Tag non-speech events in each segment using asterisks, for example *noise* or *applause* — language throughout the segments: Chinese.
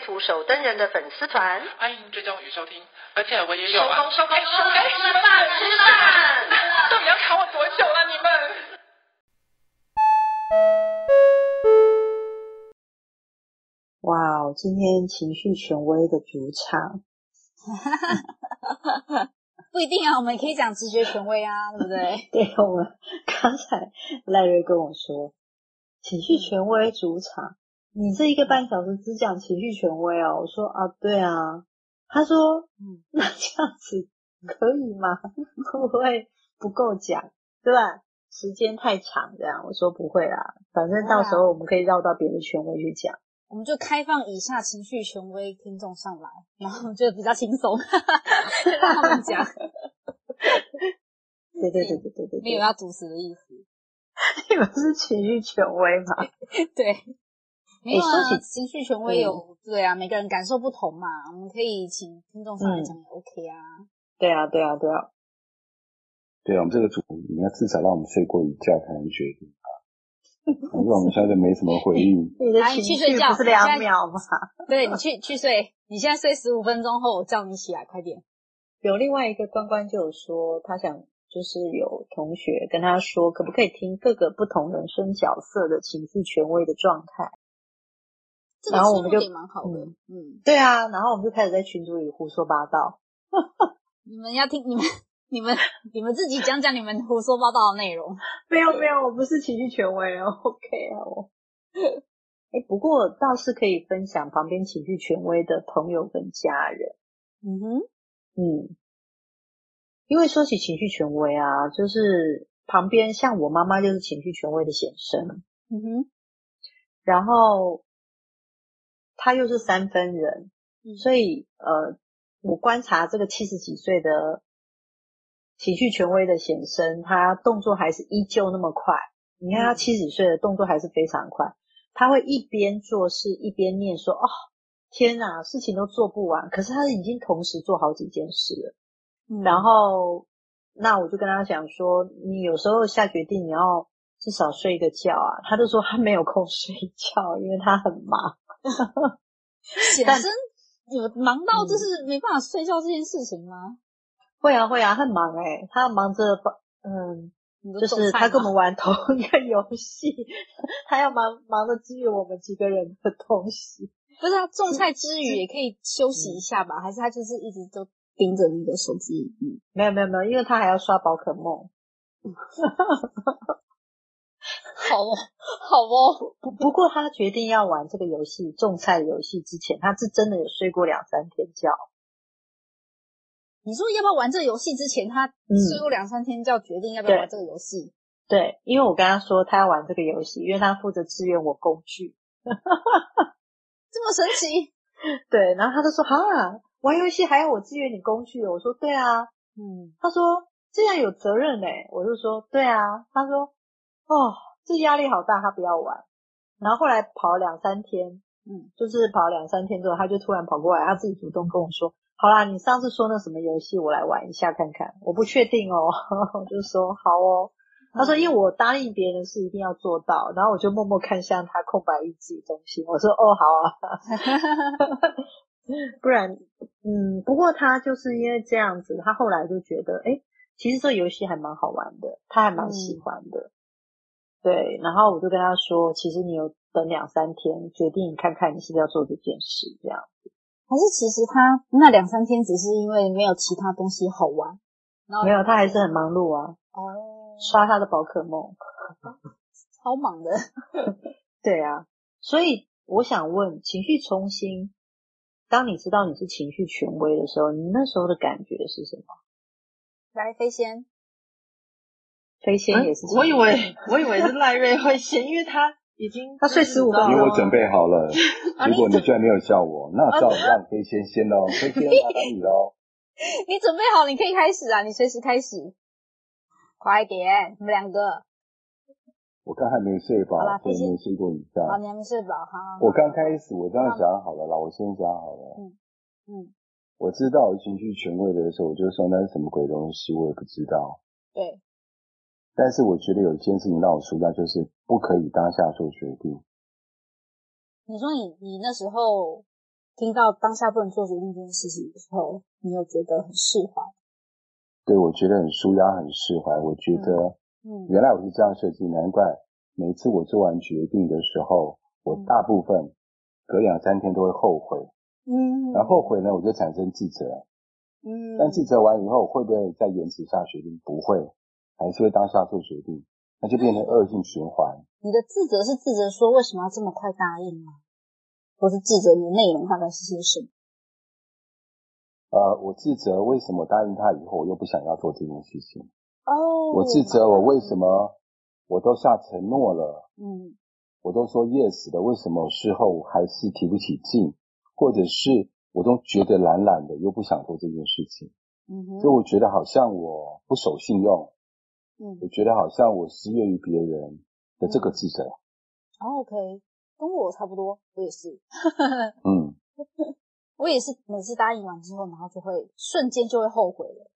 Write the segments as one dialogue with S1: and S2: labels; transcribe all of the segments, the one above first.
S1: 图守灯人的粉丝团，
S2: 欢迎追踪与收听。而且我也有啊，
S1: 收工收工收工，
S2: 吃饭吃饭，到底要卡我多久了你们？
S3: 哇哦，今天情绪权威的主场，*laughs*
S4: 不一定啊，我们可以讲直觉权威啊，对不对？*laughs*
S3: 对，我们刚才赖瑞跟我说，情绪权威主场。你这一个半小时只讲情绪权威哦？我说啊，对啊。他说，嗯，那这样子可以吗？*laughs* 会不会不够讲，对吧？时间太长，这样。我说不会啦，反正到时候我们可以绕到别的权威去讲。
S4: 我们就开放以下情绪权威听众上来，然后就比较轻松，*laughs* 就让他们讲。*laughs*
S3: 对对对对对对，
S4: 没有要主持的意思。
S3: 你们是情绪权威吗？
S4: 对。没有啊，情绪权威有对啊，每个人感受不同嘛，我们可以请听众上来讲也 OK 啊。
S3: 对啊，对啊，对啊。
S5: 对啊，我们这个主题你要至少让我们睡过一觉才能决定啊。*laughs* 反正我们现在没什么回应。
S3: 你的情绪不是两秒吗？*laughs*
S4: 对，你去去睡，你现在睡十五分钟后，我叫你起来，快点。
S3: 有另外一个关关就有说，他想就是有同学跟他说，可不可以听各个不同人生角色的情绪权威的状态？然后我们就
S4: 蛮好的，嗯，嗯，
S3: 对啊，然后我们就开始在群组里胡说八道。*laughs*
S4: 你们要听你们、你们、你们自己讲讲你们胡说八道的内容。*laughs*
S3: 没有没有，我不是情绪权威哦，OK 啊我。*laughs* 哎，不过倒是可以分享旁边情绪权威的朋友跟家人。
S4: 嗯哼，
S3: 嗯，因为说起情绪权威啊，就是旁边像我妈妈就是情绪权威的显生。
S4: 嗯哼，
S3: 然后。他又是三分人，所以呃，我观察这个七十几岁的情绪权威的显生，他动作还是依旧那么快。你看他七十几岁的动作还是非常快，他会一边做事一边念说：“哦，天哪，事情都做不完。”可是他已经同时做好几件事了。嗯、然后，那我就跟他讲说：“你有时候下决定你要至少睡一个觉啊。”他就说他没有空 *laughs* 睡觉，因为他很忙。*laughs*
S4: 显生有忙到就是没办法睡觉这件事情吗？
S3: 嗯、会啊会啊，很忙哎、欸、他忙着嗯，就是他跟我们玩同一个游戏，*laughs* 他要忙忙着支援我们几个人的东西。
S4: 不是他种菜之余也可以休息一下吧？嗯、还是他就是一直都盯着那个手机？嗯，
S3: 没有没有没有，因为他还要刷宝可梦。*laughs*
S4: 好哦，*laughs* 好哦。
S3: 不不过他决定要玩这个游戏种菜游戏之前，他是真的有睡过两三天觉。
S4: 你说要不要玩这个游戏之前，他睡过两三天觉，决定要不要玩这个游戏？
S3: 对，对，因为我跟他说他要玩这个游戏，因为他负责支援我工具。*laughs*
S4: 这么神奇？*laughs*
S3: 对，然后他就说：“哈，玩游戏还要我支援你工具？”我说：“对啊。”嗯，他说：“这样有责任呢。”我就说：“对啊。”他说：“哦。”这压力好大，他不要玩。然后后来跑了两三天，嗯，就是跑了两三天之后，他就突然跑过来，他自己主动跟我说：“好啦，你上次说那什么游戏，我来玩一下看看。”我不确定哦，*laughs* 我就说好哦。他说：“因为我答应别人是一定要做到。”然后我就默默看向他空白一纸东西，我说：“哦，好啊。*laughs* *laughs* ”不然，嗯，不过他就是因为这样子，他后来就觉得，哎，其实这游戏还蛮好玩的，他还蛮喜欢的。嗯对，然后我就跟他说，其实你有等两三天，决定看看你是不是要做这件事，这样子。
S4: 还是其实他那两三天只是因为没有其他东西好玩？
S3: 没有，他还是很忙碌啊。
S4: 哦，
S3: 刷他的宝可梦，*laughs*
S4: 超忙的。*laughs*
S3: 对啊，所以我想问，情绪重新，当你知道你是情绪权威的时候，你那时候的感觉是什么？
S4: 来，飞仙。
S3: 飞仙也是、
S2: 嗯，我以为我以为是赖瑞会先，因为他
S3: 已经他睡十五分钟，
S5: 因为我准备好了，*laughs* 如果你居然没有叫我，那照样可以先先喽，可以先麻烦你喽。*laughs*
S4: 你准备好，你可以开始啊，你随时开始，快点，你们两个。
S5: 我刚还没睡饱，所以没睡过一觉。
S4: 好，你还没睡饱哈。
S5: 我刚开始，我这样想好了啦，我先讲好了。嗯嗯，我知道情绪权威的时候，我就说那是什么鬼东西，我也不知道。
S4: 对。
S5: 但是我觉得有一件事情让我舒压，就是不可以当下做决定。
S4: 你说你你那时候听到当下不能做决定这件事情的时候，你有觉得很释怀？
S5: 对，我觉得很舒压，很释怀。我觉得，嗯，原来我是这样设计，难怪每次我做完决定的时候，我大部分隔两三天都会后悔。嗯，然后后悔呢，我就产生自责。嗯，但自责完以后，会不会再延迟下决定？不会。还是会当下做决定，那就变成恶性循环。
S4: 你的自责是自责说为什么要这么快答应吗？或是自责你的内容大概是些什么？
S5: 呃，我自责为什么答应他以后我又不想要做这件事情？
S4: 哦，
S5: 我自责我为什么我都下承诺了，嗯，我都说 yes 的，为什么事后还是提不起劲？或者是我都觉得懒懒的，又不想做这件事情？嗯哼，所以我觉得好像我不守信用。嗯，我觉得好像我失约于别人的这个自责。
S4: 哦，OK，跟我差不多，我也是。
S5: 嗯，*laughs*
S4: 我也是，每次答应完之后，然后就会瞬间就会后悔了，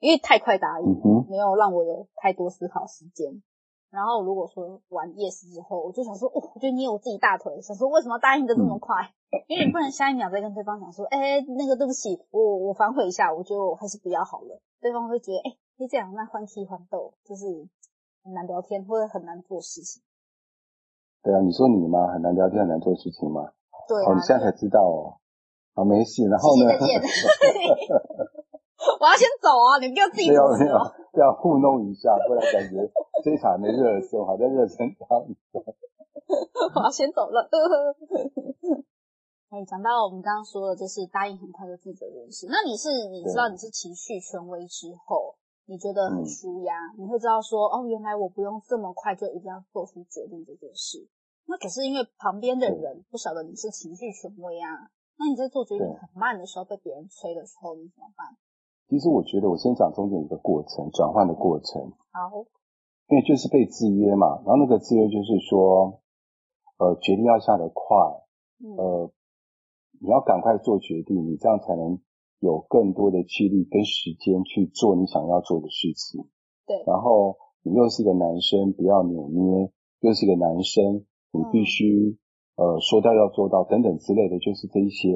S4: 因为太快答应，嗯，没有让我有太多思考时间。然后如果说完 yes 之后，我就想说，哦，我就捏我自己大腿，想说为什么答应的这么快？嗯、因为你不能下一秒再跟对方讲说，哎，那个对不起，我我反悔一下，我觉得我还是不要好了。对方会觉得，哎。你这样，那欢喜欢斗就是很难聊天，或者很难做事情。
S5: 对啊，你说你吗？很难聊天，很难做事情吗？
S4: 对啊。
S5: 好，你现在才知道哦。好，没事。然后呢？
S4: 再见。*laughs* 我要先走啊！你不要自己
S5: 要不要，要糊弄一下，不然感觉这一场没热身，好像热身当中。*laughs*
S4: 我要先走了。*laughs* 哎，讲到我们刚刚说的，就是答应很快就自责的事。那你是你知道你是情绪权威之后。你觉得很舒压，嗯、你会知道说，哦，原来我不用这么快就一定要做出决定这件事。那可是因为旁边的人不晓得你是情绪权威啊，那你在做决定很慢的时候被别人催的时候，你怎么办？
S5: 其实我觉得我先讲中间一个过程，转换的过程。
S4: 好，
S5: 因为就是被制约嘛，然后那个制约就是说，呃，决定要下得快，呃，你要赶快做决定，你这样才能。有更多的气力跟时间去做你想要做的事情。
S4: 对。
S5: 然后你又是一个男生，不要扭捏；又是一个男生，你必须、嗯、呃说到要做到等等之类的，就是这一些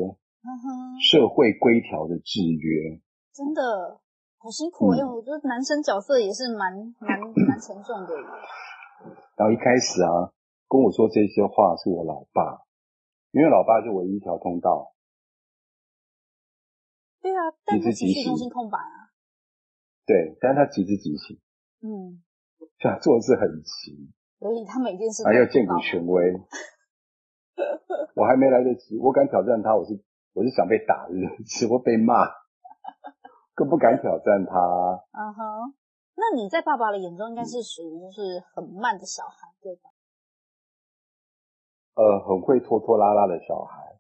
S5: 社会规条的制约。
S4: 真的好辛苦哎、欸！嗯、我觉得男生角色也是蛮蛮 *clears throat* 蛮沉重的。
S5: 然后一开始啊，跟我说这些话是我老爸，因为老爸是唯一一条通道。
S4: 对啊，但是情绪中心空白啊。
S5: 对，但是他极致极情。嗯，他做事很急。
S4: 所以他每件事
S5: 还要见古权威。我还没来得及，我敢挑战他，我是我是想被打的，只会被骂，更不敢挑战他。
S4: 嗯哼、uh，huh. 那你在爸爸的眼中应该是属于就是很慢的小孩，对吧？
S5: 呃，很会拖拖拉拉的小孩，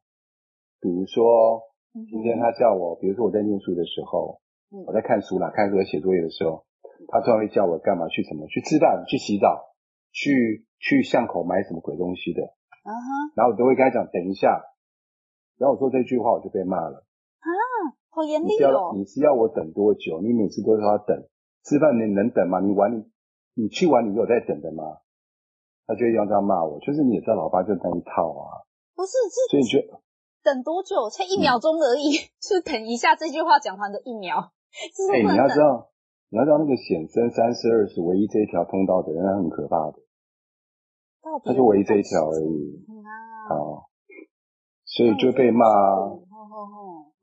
S5: 比如说。今天他叫我，比如说我在念书的时候，我在看书啦，看书和写作业的时候，他突然会叫我干嘛？去什么？去吃饭？去洗澡？去去巷口买什么鬼东西的？啊哈！然后我都会跟他讲等一下，然后我说这句话我就被骂了。
S4: 啊，好严厉哦！
S5: 你是要你是要我等多久？你每次都说要等吃饭，你能等吗？你玩你你去玩，你有在等的吗？他就会这样骂我，就是你也知道，老爸就那一套啊。
S4: 不是，这
S5: 所以你觉得。
S4: 等多久？才一秒钟而已，嗯、就等一下这句话讲完的一秒。哎、
S5: 欸，你要知道，你要知道那个显生三十二是唯一这一条通道的人，他很可怕的。他就唯一这一条而已。啊，所以就被骂。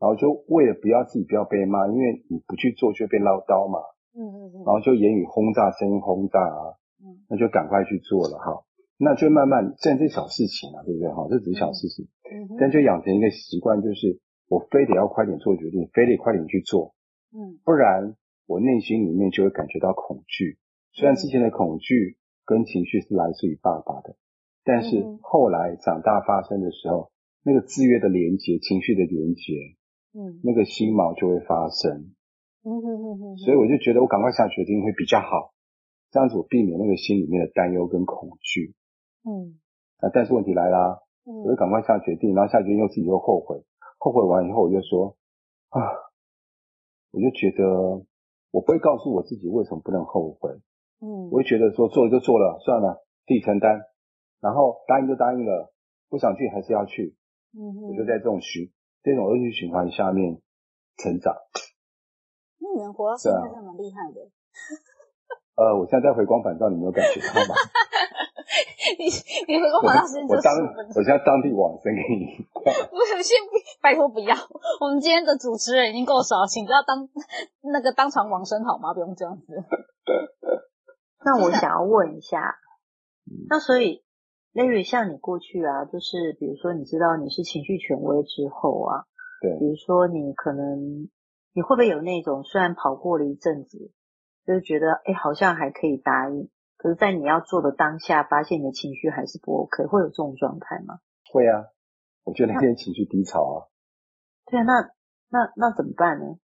S5: 然后就为了不要自己不要被骂，因为你不去做就被唠叨嘛。嗯嗯嗯。然后就言语轰炸，声音轰炸啊。嗯。那就赶快去做了哈。那就慢慢，这这小事情啊，对不对哈？这只是小事情。嗯、但就养成一个习惯，就是我非得要快点做决定，非得快点去做，嗯，不然我内心里面就会感觉到恐惧。虽然之前的恐惧跟情绪是来自于爸爸的，但是后来长大发生的时候，那个制约的连接、情绪的连接，嗯，那个心锚就会发生。嗯哼哼哼。所以我就觉得我赶快下决定会比较好，这样子我避免那个心里面的担忧跟恐惧。嗯。啊，但是问题来啦，我就赶快下决定，然后下决定又自己又后悔，后悔完以后我就说啊，我就觉得我不会告诉我自己为什么不能后悔。嗯。我就觉得说做了就做了，算了，自己承担。然后答应就答应了，不想去还是要去，嗯哼，我就在这种循这种恶性循环下面成长。
S4: 那你能活到现在还蛮厉害的。
S5: 呃，我现在在回光返照，你没有感觉到吗？*laughs*
S4: 你你回光返照时间就
S5: 我当我现在当地往生给你。*laughs*
S4: 不是，先拜托不要。我们今天的主持人已经够少，请不要当那个当场往生好吗？不用这样子。*laughs*
S3: 那我想要问一下，那所以。Larry，像你过去啊，就是比如说，你知道你是情绪权威之后啊，
S5: 对，
S3: 比如说你可能你会不会有那种虽然跑过了一阵子，就是觉得哎好像还可以答应，可是在你要做的当下，发现你的情绪还是不 OK，会有这种状态吗？
S5: 会啊，我觉得那天情绪低潮啊。
S3: 对啊，那那那怎么办呢？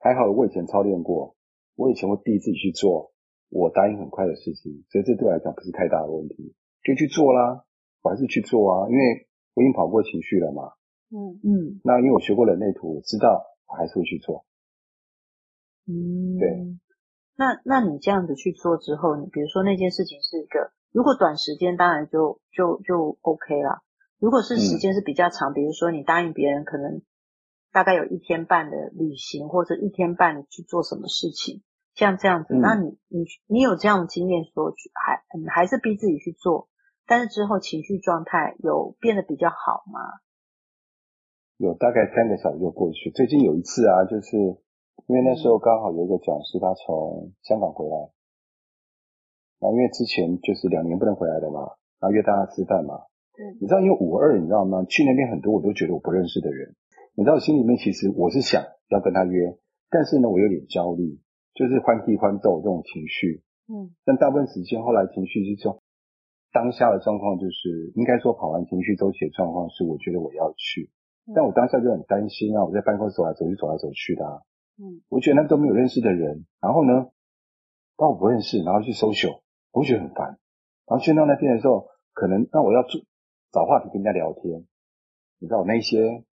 S5: 还好我以前操练过，我以前会逼自己去做我答应很快的事情，所以这对我来讲不是太大的问题。就去做啦，我还是去做啊，因为我已经跑过情绪了嘛。嗯嗯。那因为我学过人类图，我知道我还是会去做。
S3: 嗯。对。那那你这样子去做之后，你比如说那件事情是一个，如果短时间当然就就就 OK 啦。如果是时间是比较长，嗯、比如说你答应别人，可能大概有一天半的旅行，或者一天半的去做什么事情，像这样子，嗯、那你你你有这样的经验说还还是逼自己去做？但是之后情绪状态有变得比较好吗？
S5: 有，大概三个小时就过去。最近有一次啊，就是因为那时候刚好有一个讲师他从香港回来，那因为之前就是两年不能回来的嘛，然后约大家吃饭嘛。嗯。你知道，因为五二，你知道吗？去那边很多我都觉得我不认识的人。你知道，心里面其实我是想要跟他约，但是呢，我有点焦虑，就是欢喜欢斗这种情绪。嗯。但大部分时间后来情绪是说。当下的状况就是，应该说跑完情绪周期的状况是，我觉得我要去，但我当下就很担心啊，我在办公室走来走去，走来走去的啊，嗯，我觉得那都没有认识的人，然后呢，当我不认识，然后去 social，我会觉得很烦，然后去到那边的时候，可能那我要做找话题跟人家聊天，你知道我那些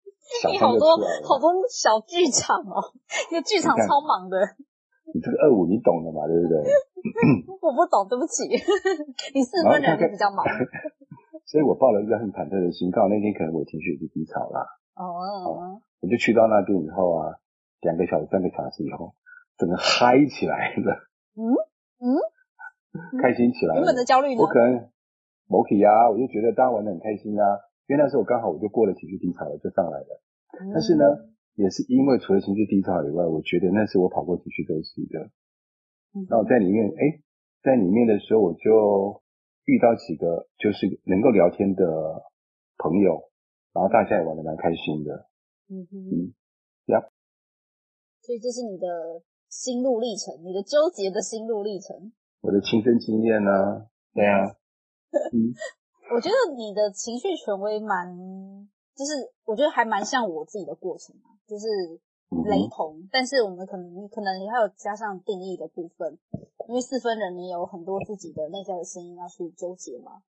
S5: 小
S4: 你好多好多小剧场哦，*laughs* 那个剧场超忙的。
S5: 你这个二五你懂的嘛，对不对？*laughs*
S4: 我不懂，对不起。*laughs* 你四分人比较忙，
S5: 所以我抱了一个很忐忑的心。刚好那天可能我情绪也是低潮啦。哦，哦。我就去到那边以后啊，两个小时、三个小时以后，整个嗨起来了。嗯嗯，*laughs* 开心起来了。
S4: 原本的焦虑呢？
S5: 我可能某体啊，我就觉得大家玩的很开心啊，因为那时候我刚好我就过了情绪低潮了，就上来了。嗯、但是呢。也是因为除了情绪低潮以外，我觉得那是我跑过情绪周期的。那我在里面，哎，在里面的时候，我就遇到几个就是能够聊天的朋友，然后大家也玩的蛮开心的。嗯哼，嗯，呀。
S4: 所以这是你的心路历程，你的纠结的心路历程。
S5: 我的亲身经验呢、啊？对啊。
S4: 嗯，我觉得你的情绪权威蛮。就是我觉得还蛮像我自己的过程啊，就是雷同，嗯、但是我们可能你可能你还有加上定义的部分，因为四分人你有很多自己的内在的声音要去纠结嘛。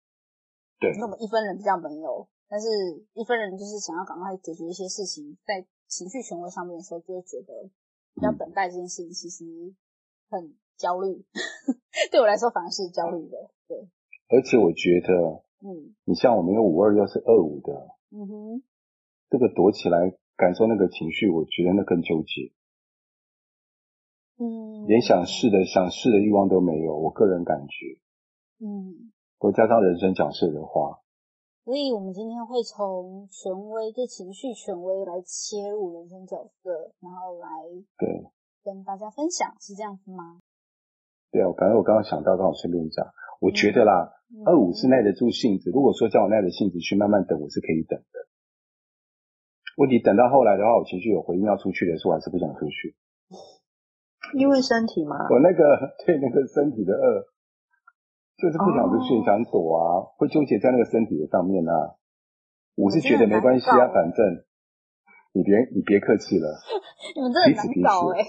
S5: 对。
S4: 那我们一分人比较没有，但是一分人就是想要赶快解决一些事情，在情绪权威上面的时候，就会觉得要等待这件事情其实很焦虑，嗯、*laughs* 对我来说反而是焦虑的。对。
S5: 而且我觉得，嗯，你像我们有五二又是二五的。嗯哼，这个躲起来感受那个情绪，我觉得那更纠结。嗯，连想试的想试的欲望都没有，我个人感觉。嗯，都加上人生讲设的话。
S4: 所以我们今天会从权威，就情绪权威来切入人生角色，然后来对跟大家分享，是这样子吗？
S5: 对啊，反正我刚刚想到，刚好顺便讲，我觉得啦。嗯二五是耐得住性子，如果说叫我耐着性子去慢慢等，我是可以等的。问题等到后来的话，我情绪有回应要出去的时候，我还是不想出去。
S3: 因为身体嘛。
S5: 我那个 *laughs* 对那个身体的饿，就是不想出去，想躲啊，会纠结在那个身体的上面啊。我是觉得没关系啊，反正你别你别客气了，*laughs*
S4: 你们真的难搞哎。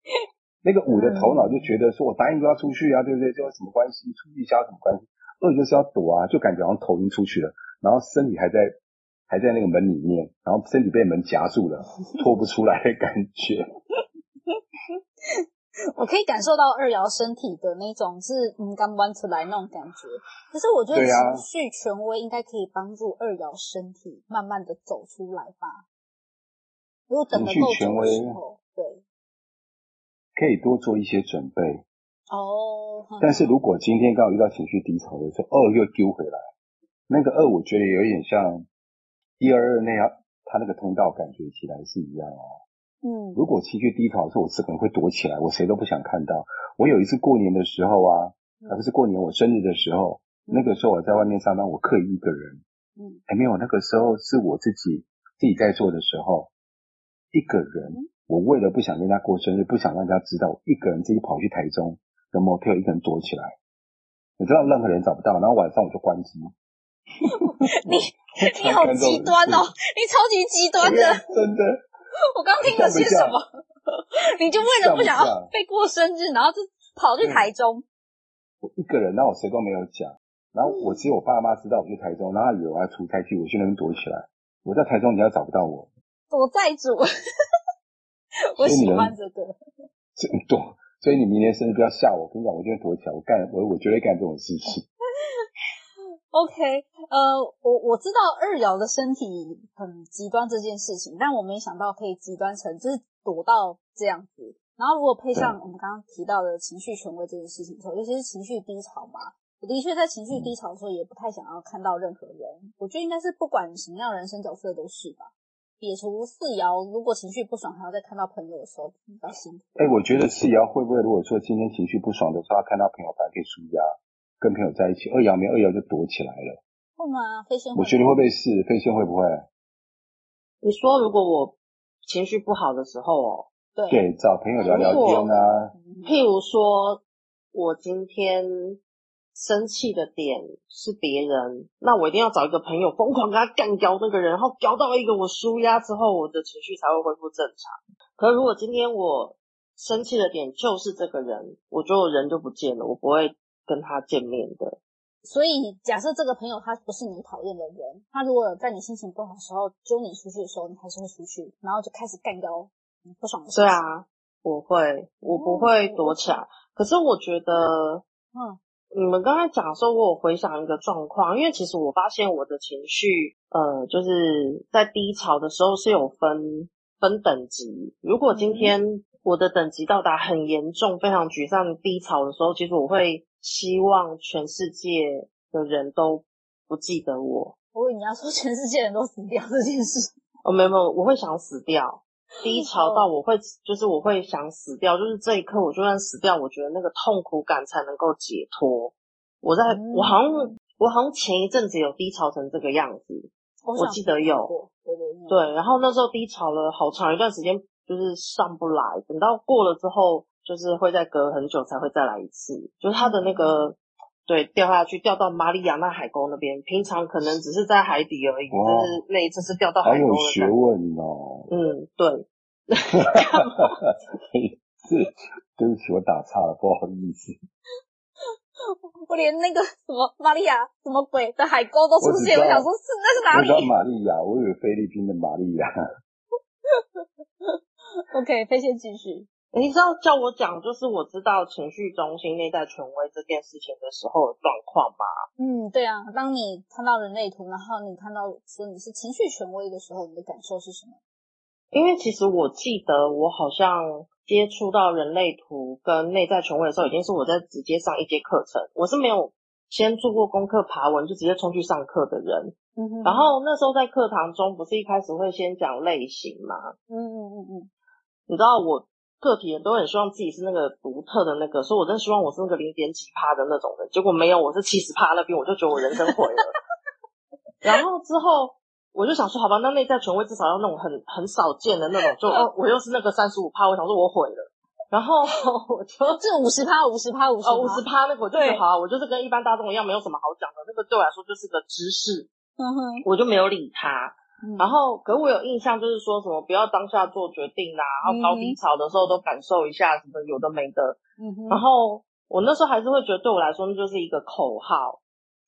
S4: *laughs*
S5: 那个五的头脑就觉得说，我答应都要出去啊，对不对？就有什么关系？出去一下有什么关系？二就是要躲啊，就感觉好像头已经出去了，然后身体还在还在那个门里面，然后身体被门夹住了，*laughs* 拖不出来的感觉。
S4: 我可以感受到二爻身体的那种是嗯刚弯出来那种感觉，可是我觉得情绪权威应该可以帮助二爻身体慢慢的走出来吧。如果等得够久的时候，对。
S5: 可以多做一些准备
S4: 哦。
S5: 但是如果今天刚好遇到情绪低潮的时候，二又丢回来，那个二我觉得有一点像一二二那样，它那个通道感觉起来是一样哦。
S4: 嗯。
S5: 如果情绪低潮的时候，我是可能会躲起来，我谁都不想看到。我有一次过年的时候啊，而不是过年，我生日的时候，那个时候我在外面上班，我刻意一个人。
S4: 嗯。
S5: 还没有，那个时候是我自己自己在做的时候，一个人。我为了不想跟他过生日，不想让人家知道，我一个人自己跑去台中的 motel，一个人躲起来，你知道任何人找不到，然后晚上我就关机。*laughs*
S4: 你 *laughs* 你好极端哦，*laughs* 你超级极端的，
S5: 真的。*laughs*
S4: 我刚听了些什么？*laughs* 你就为了不想要被过生日，然后就跑去台中。
S5: 我一个人，然后我谁都没有讲，然后我只有我爸妈知道我去台中，然后他以为我要出差去，我去那边躲起来。我在台中，你要找不到我，
S4: 躲债主。我喜欢这个，
S5: 这躲，所以你明年生日不要吓我，我跟你讲，我今天躲起来，我干，我我绝对干这种事情。*laughs*
S4: OK，呃，我我知道二爻的身体很极端这件事情，但我没想到可以极端成就是躲到这样子。然后如果配上我们刚刚提到的情绪权威这件事情的时候，尤其是情绪低潮嘛，我的确在情绪低潮的时候也不太想要看到任何人。嗯、我觉得应该是不管什么样人生角色都是吧。解除四爻，如果情绪不爽，还要再看到朋友的时候，比较辛苦。
S5: 哎、欸，我觉得四爻会不会，如果说今天情绪不爽的时候，看到朋友还可以纾压，跟朋友在一起。二爻没二爻就躲起来了，
S4: 会吗？飞仙，
S5: 我觉得会不会是飞仙会不会？
S6: 你说如果我情绪不好的时候哦，
S4: 对，
S5: 对，找朋友聊聊天啊。
S6: 譬如说，我今天。生气的点是别人，那我一定要找一个朋友疯狂跟他干掉那个人，然后搞到一个我舒压之后，我的情绪才会恢复正常。可是如果今天我生气的点就是这个人，我就人就不见了，我不会跟他见面的。
S4: 所以假设这个朋友他不是你讨厌的人，他如果在你心情不好的时候揪你出去的时候，你还是会出去，然后就开始干掉你不爽的事。
S6: 对啊，我会，我不会躲起来。哦、可是我觉得，嗯。你们刚才讲说，我有回想一个状况，因为其实我发现我的情绪，呃，就是在低潮的时候是有分分等级。如果今天我的等级到达很严重、非常沮丧、低潮的时候，其实我会希望全世界的人都不记得我。
S4: 我以为你要说全世界人都死掉这件事。
S6: 哦，没有没有，我会想死掉。*laughs* 低潮到我会，就是我会想死掉，就是这一刻我就算死掉，我觉得那个痛苦感才能够解脱。我在我好像我好像前一阵子有低潮成这个样子，我记得有，对对对，然后那时候低潮了好长一段时间，就是上不来，等到过了之后，就是会再隔很久才会再来一次，就是它的那个。对，掉下去，掉到马里亚纳海沟那边。平常可能只是在海底而已，但是那一次是掉到海沟。
S5: 很有学问哦。
S6: 嗯，对。*laughs*
S5: 是，对不起，我打岔了，不好意思。*laughs*
S4: 我连那个什么马里亚什么鬼的海沟都出现，我，我想说是那是哪里？
S5: 我马里亚，我以为菲律宾的马里亚。*laughs*
S4: OK，飞仙继续。
S6: 你知道叫我讲，就是我知道情绪中心内在权威这件事情的时候的状况吗？
S4: 嗯，对啊。当你看到人类图，然后你看到说你是情绪权威的时候，你的感受是什么？
S6: 因为其实我记得我好像接触到人类图跟内在权威的时候，已经是我在直接上一节课程，我是没有先做过功课爬文就直接冲去上课的人。嗯哼。然后那时候在课堂中，不是一开始会先讲类型吗？
S4: 嗯嗯嗯嗯。
S6: 你知道我。个体人都很希望自己是那个独特的那个，所以我真希望我是那个零点几趴的那种人，结果没有，我是七十趴那边，我就觉得我人生毁了。然后之后我就想说，好吧，那内在权威至少要那种很很少见的那种，就哦，我又是那个三十五趴，我想说我毁了。然后我就
S4: 这五十趴，五十趴，五十
S6: 五十趴那个我就觉得好，我就是跟一般大众一样，没有什么好讲的。那个对我来说就是个知识，嗯哼，我就没有理他。嗯、然后，可是我有印象，就是说什么不要当下做决定啊，然后高低潮的时候都感受一下什么有的没的。嗯哼。然后我那时候还是会觉得，对我来说那就是一个口号。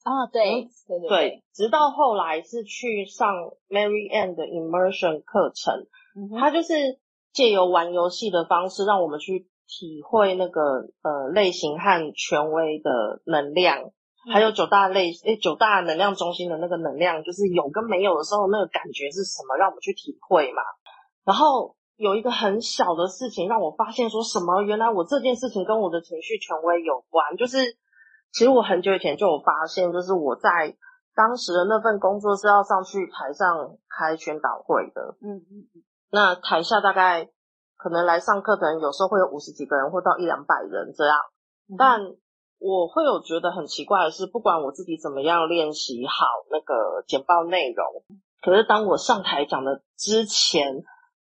S4: 啊，对，对对
S6: 对。直到后来是去上 Mary Ann 的 Immersion 课程，嗯哼，他就是借由玩游戏的方式，让我们去体会那个呃类型和权威的能量。还有九大类诶，九大能量中心的那个能量，就是有跟没有的时候，那个感觉是什么？让我们去体会嘛。然后有一个很小的事情，让我发现说什么？原来我这件事情跟我的情绪权威有关。就是其实我很久以前就有发现，就是我在当时的那份工作是要上去台上开宣导会的。嗯嗯嗯。那台下大概可能来上课的人，有时候会有五十几个人，或到一两百人这样，但。我会有觉得很奇怪的是，不管我自己怎么样练习好那个简报内容，可是当我上台讲的之前，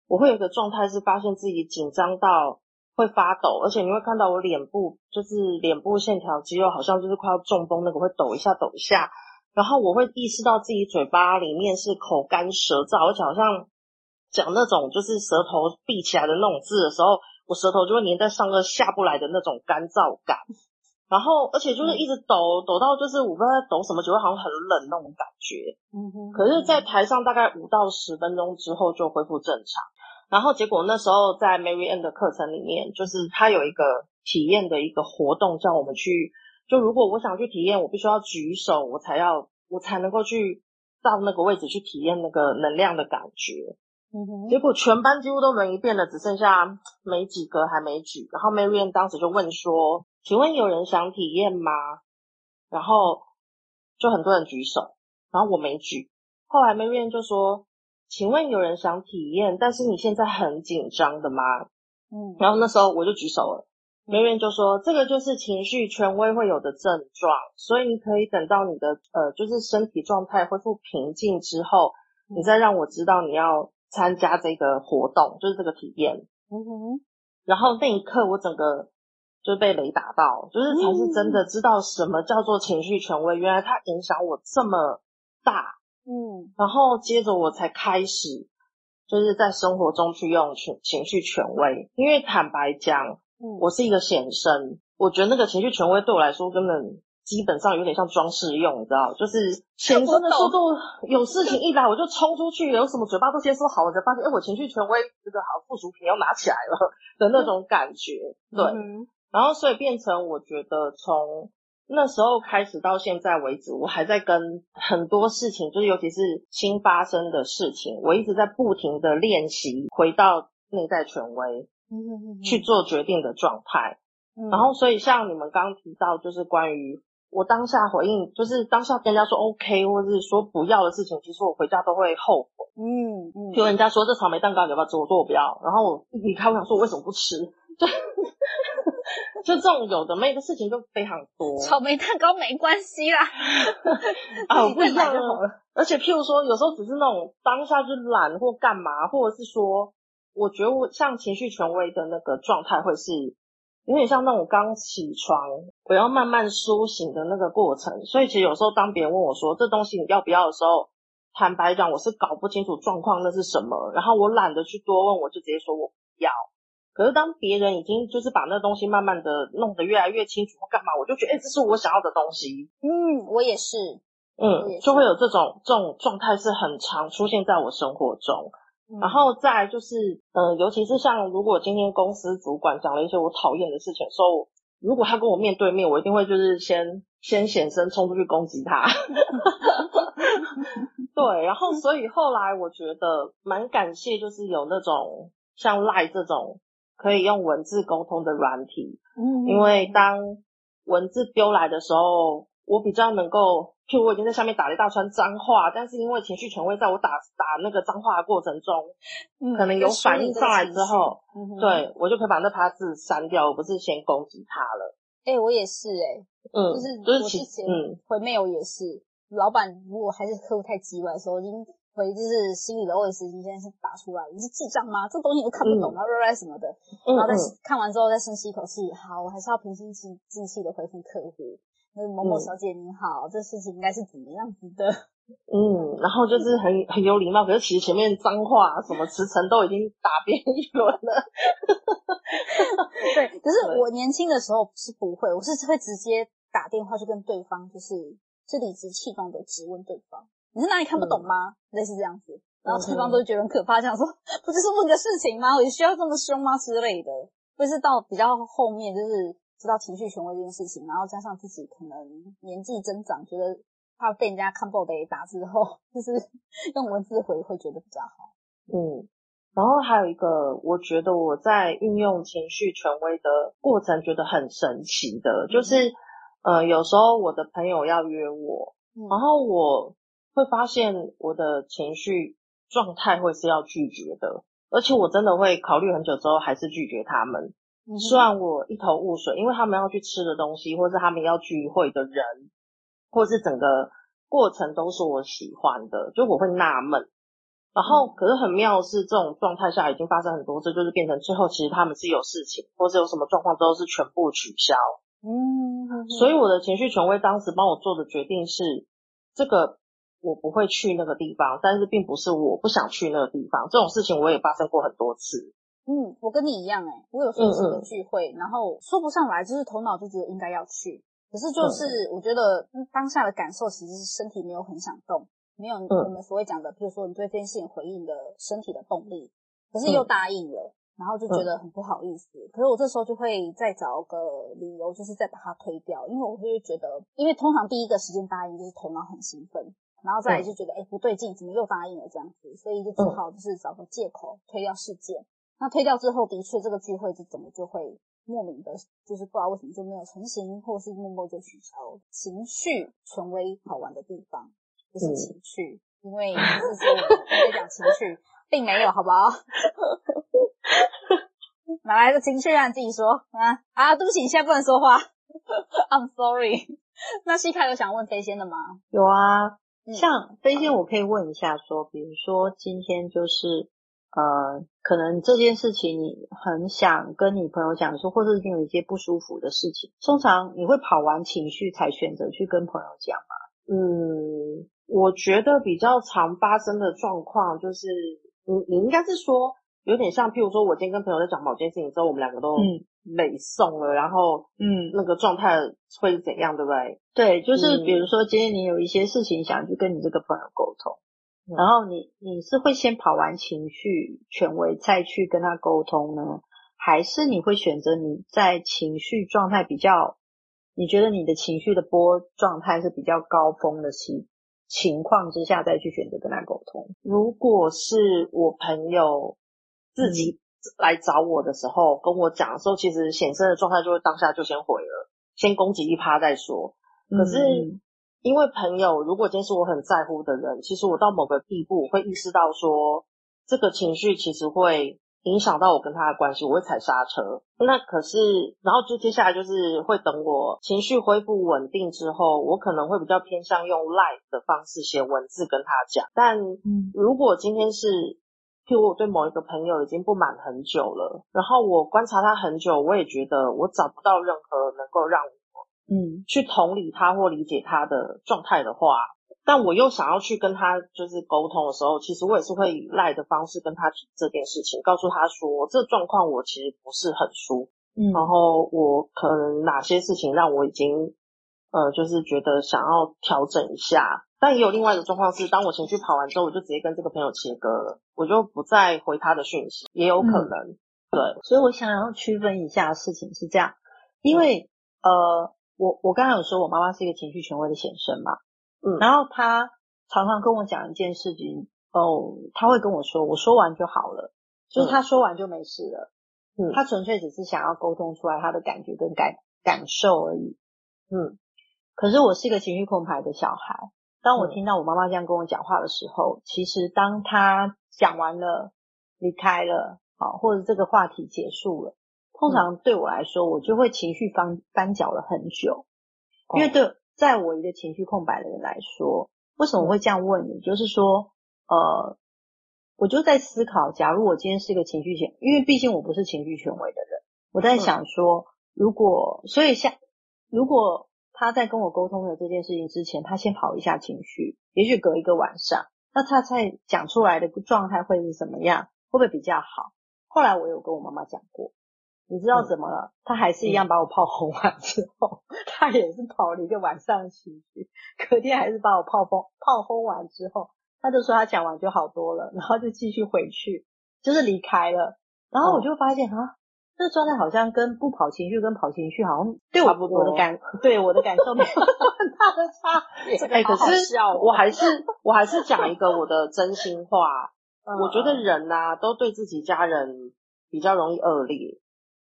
S6: 我会有一个状态是发现自己紧张到会发抖，而且你会看到我脸部就是脸部线条肌肉好像就是快要中风那个会抖一下抖一下，然后我会意识到自己嘴巴里面是口干舌燥，而且好像讲那种就是舌头闭起来的那种字的时候，我舌头就会粘在上颚下不来的那种干燥感。然后，而且就是一直抖，抖到就是我不知道在抖什么，觉得好像很冷那种感觉。嗯哼。可是，在台上大概五到十分钟之后就恢复正常。然后结果那时候在 Mary Ann 的课程里面，就是他有一个体验的一个活动，叫我们去。就如果我想去体验，我必须要举手，我才要我才能够去到那个位置去体验那个能量的感觉。嗯哼。结果全班几乎都轮一遍了，只剩下没几个还没举。然后 Mary Ann 当时就问说。请问有人想体验吗？然后就很多人举手，然后我没举。后来 Marian 就说：“请问有人想体验，但是你现在很紧张的吗？”嗯，然后那时候我就举手了。Marian 就说：“这个就是情绪权威会有的症状，所以你可以等到你的呃，就是身体状态恢复平静之后，你再让我知道你要参加这个活动，就是这个体验。”嗯哼，然后那一刻我整个。就被雷打到，就是才是真的知道什么叫做情绪权威，原来它影响我这么大，嗯，然后接着我才开始，就是在生活中去用情情绪权威，因为坦白讲，嗯，我是一个显生，我觉得那个情绪权威对我来说根本基本上有点像装饰用，你知道，就是显生的速度，有事情 *laughs* 一来我就冲出去，有什么嘴巴都先说好我，才发现，哎，我情绪权威这个好附属品要拿起来了 *laughs* 的那种感觉，对。嗯然后，所以变成我觉得从那时候开始到现在为止，我还在跟很多事情，就是尤其是新发生的事情，我一直在不停的练习回到内在权威，嗯，去做决定的状态。然后，所以像你们刚刚提到，就是关于我当下回应，就是当下跟人家说 OK，或者是说不要的事情，其实我回家都会后悔。嗯嗯，就人家说这草莓蛋糕你要不要吃，我说我不要。然后我一离开，我想说我为什么不吃？就。*laughs* 就这种有的没的事情就非常多。
S4: 草莓蛋糕没关系啦，
S6: 啊，我不一样就好了。而且譬如说，有时候只是那种当下就懒或干嘛，或者是说，我觉得我像情绪权威的那个状态，会是有点像那种刚起床，我要慢慢苏醒的那个过程。所以其实有时候当别人问我说这东西你要不要的时候，坦白讲，我是搞不清楚状况那是什么，然后我懒得去多问，我就直接说我不要。可是当别人已经就是把那东西慢慢的弄得越来越清楚或干嘛，我就觉得，哎、欸，这是我想要的东西。
S4: 嗯，我也是。
S6: 嗯，也是就会有这种这种状态是很常出现在我生活中。嗯、然后再来就是，嗯、呃，尤其是像如果今天公司主管讲了一些我讨厌的事情，所以如果他跟我面对面，我一定会就是先先显身冲出去攻击他。*laughs* 对，然后所以后来我觉得蛮感谢，就是有那种像 Line 这种。可以用文字沟通的软体，嗯，因为当文字丢来的时候，我比较能够，就我已经在下面打了一大串脏话，但是因为情绪权威在我打打那个脏话的过程中，嗯，可能有反应上来之后，嗯，对，我就可以把那趴字删掉，我不是先攻击他了。
S4: 哎、欸，我也是、欸，哎，嗯，就是就是嗯，回 mail 也是，老板如果还是客户太叽歪的时候，已经。回就是心里的 OS，你现在是打出来，你是智障吗？这东西都看不懂啊，嗯、什么的，然后再看完之后再深吸一口气，好，我还是要平心静气的回复客户。那某某小姐你好，嗯、这事情应该是怎么样子的？*laughs*
S6: 嗯，然后就是很很有礼貌，可是其实前面脏话什么辞呈都已经打遍一轮了。
S4: 对，可是 *laughs* 我年轻的时候是不会，我是会直接打电话去跟对方，就是是理直气壮的质问对方：“你是哪里看不懂吗？”嗯、类似这样子，然后对方都觉得很可怕，这样说：“ *laughs* 不就是问个事情吗？我需要这么凶吗？”之类的。或是到比较后面，就是知道情绪权威这件事情，然后加上自己可能年纪增长，觉得。怕被人家看不懂的打之后，*laughs* 就是 *laughs* 用文字回会觉得比较好。
S6: 嗯，然后还有一个，我觉得我在运用情绪权威的过程，觉得很神奇的，就是呃，有时候我的朋友要约我，然后我会发现我的情绪状态会是要拒绝的，而且我真的会考虑很久之后还是拒绝他们。虽然我一头雾水，因为他们要去吃的东西，或是他们要聚会的人。或是整个过程都是我喜欢的，就我会纳闷，然后可是很妙是这种状态下已经发生很多次，就是变成最后其实他们是有事情，或是有什么状况之后是全部取消。嗯，所以我的情绪权威当时帮我做的决定是，这个我不会去那个地方，但是并不是我不想去那个地方，这种事情我也发生过很多次。
S4: 嗯，我跟你一样诶、欸、我有说是个聚会，嗯嗯然后说不上来，就是头脑就觉得应该要去。可是就是，我觉得当下的感受其实是身体没有很想动，没有我们所谓讲的，比如说你对这件事情回应的身体的动力，可是又答应了，然后就觉得很不好意思。可是我这时候就会再找个理由，就是再把它推掉，因为我会觉得，因为通常第一个时间答应就是头脑很兴奋，然后再来就觉得，哎，不对劲，怎么又答应了这样子，所以就只好就是找个借口推掉事件。那推掉之后，的确这个聚会就怎么就会。莫名的，就是不知道为什么就没有成型，或是默默就取消。情绪权威好玩的地方就是情绪，嗯、因为就是说我在讲情绪，并没有，好不好？*laughs* 哪来的情绪啊？你自己说啊啊！对不起，你现在不能说话。I'm sorry。*laughs* 那西卡有想问飞仙的吗？
S3: 有啊，像飞仙，我可以问一下说，说比如说今天就是。呃，可能这件事情你很想跟你朋友讲说，或者是你有一些不舒服的事情，通常你会跑完情绪才选择去跟朋友讲吗？
S6: 嗯，我觉得比较常发生的状况就是，你你应该是说有点像，譬如说我今天跟朋友在讲某件事情之后，我们两个都累送了，嗯、然后嗯，那个状态会是怎样，对不对？
S3: 对，就是比如说今天你有一些事情想去跟你这个朋友沟通。然后你你是会先跑完情绪权威再去跟他沟通呢，还是你会选择你在情绪状态比较，你觉得你的情绪的波状态是比较高峰的情情况之下再去选择跟他沟通？
S6: 如果是我朋友自己来找我的时候，跟我讲的时候，其实显生的状态就会当下就先毁了，先攻击一趴再说。可是。嗯因为朋友，如果今天是我很在乎的人，其实我到某个地步，我会意识到说，这个情绪其实会影响到我跟他的关系，我会踩刹车。那可是，然后就接下来就是会等我情绪恢复稳定之后，我可能会比较偏向用 live 的方式写文字跟他讲。但如果今天是，譬如我对某一个朋友已经不满很久了，然后我观察他很久，我也觉得我找不到任何能够让我。嗯，去同理他或理解他的状态的话，但我又想要去跟他就是沟通的时候，其实我也是会以赖的方式跟他提这件事情，告诉他说这状况我其实不是很舒，嗯，然后我可能哪些事情让我已经呃就是觉得想要调整一下，但也有另外一个状况是，当我情绪跑完之后，我就直接跟这个朋友切割了，我就不再回他的讯息，也有可能，嗯、对，
S3: 所以我想要区分一下事情是这样，因为、嗯、呃。我我刚才有说，我妈妈是一个情绪权威的显身嘛，嗯，然后她常常跟我讲一件事情，哦，她会跟我说，我说完就好了，就是她说完就没事了，嗯，她纯粹只是想要沟通出来她的感觉跟感感受而已，嗯，可是我是一个情绪控牌的小孩，当我听到我妈妈这样跟我讲话的时候，其实当她讲完了，离开了，好，或者这个话题结束了。通常对我来说，我就会情绪翻翻搅了很久，因为对，在我一个情绪空白的人来说，为什么我会这样问你？就是说，呃，我就在思考，假如我今天是一个情绪权，因为毕竟我不是情绪权威的人，我在想说，如果所以像如果他在跟我沟通的这件事情之前，他先跑一下情绪，也许隔一个晚上，那他才讲出来的状态会是什么样？会不会比较好？后来我有跟我妈妈讲过。你知道怎么了？他还是一样把我泡轰完之后，*laughs* 他也是跑了一个晚上的情绪，隔天还是把我泡轰炮轰完之后，他就说他讲完就好多了，然后就继续回去，就是离开了。然后我就发现啊，这个状态好像跟不跑情绪跟跑情绪好像对我我的感对我的感受没有很大的差别。*laughs*
S6: 哎，可是我还是我还是讲一个我的真心话，*laughs* 我觉得人呐都对自己家人比较容易恶劣。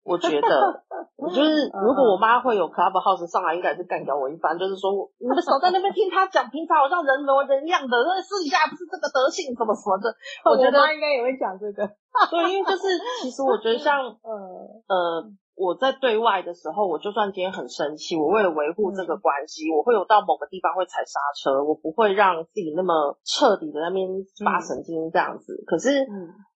S6: 我觉得，*laughs* 我就是如果我妈会有 Clubhouse 上来，应该是干掉我一番。就是说，你们少在那边听她讲，平常好像人模人样的，那私底下不是这个德性，什么什么的。我觉得
S3: 我妈应该也会讲这个。*laughs*
S6: 对，因为就是其实我觉得像呃 *laughs* 呃，我在对外的时候，我就算今天很生气，我为了维护这个关系，我会有到某个地方会踩刹车，我不会让自己那么彻底的那边发神经这样子。可是。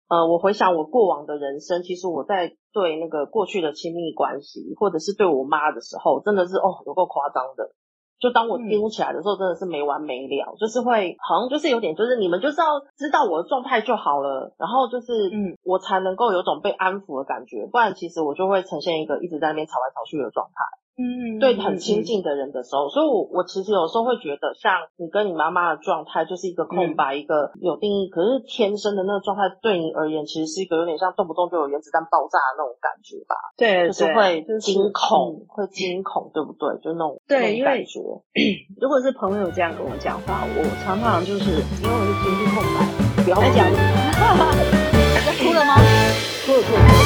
S6: 呃，我回想我过往的人生，其实我在对那个过去的亲密关系，或者是对我妈的时候，真的是哦，有够夸张的。就当我丢起来的时候，真的是没完没了，嗯、就是会好像就是有点，就是你们就是要知道我的状态就好了，然后就是嗯，我才能够有种被安抚的感觉，不然其实我就会呈现一个一直在那边吵来吵去的状态。嗯，对，很亲近的人的时候，嗯、所以我我其实有时候会觉得，像你跟你妈妈的状态就是一个空白，嗯、一个有定义，可是天生的那个状态对你而言，其实是一个有点像动不动就有原子弹爆炸的那种感觉吧？
S3: 对，
S6: 就是会惊恐，就是、会惊恐，对不对？就那种对，感觉。*clears throat*
S3: 如果是朋友这样跟我讲话，我常常就是因为我是情绪空白，不要讲，你 *laughs* 在哭了吗？哭了，哭了。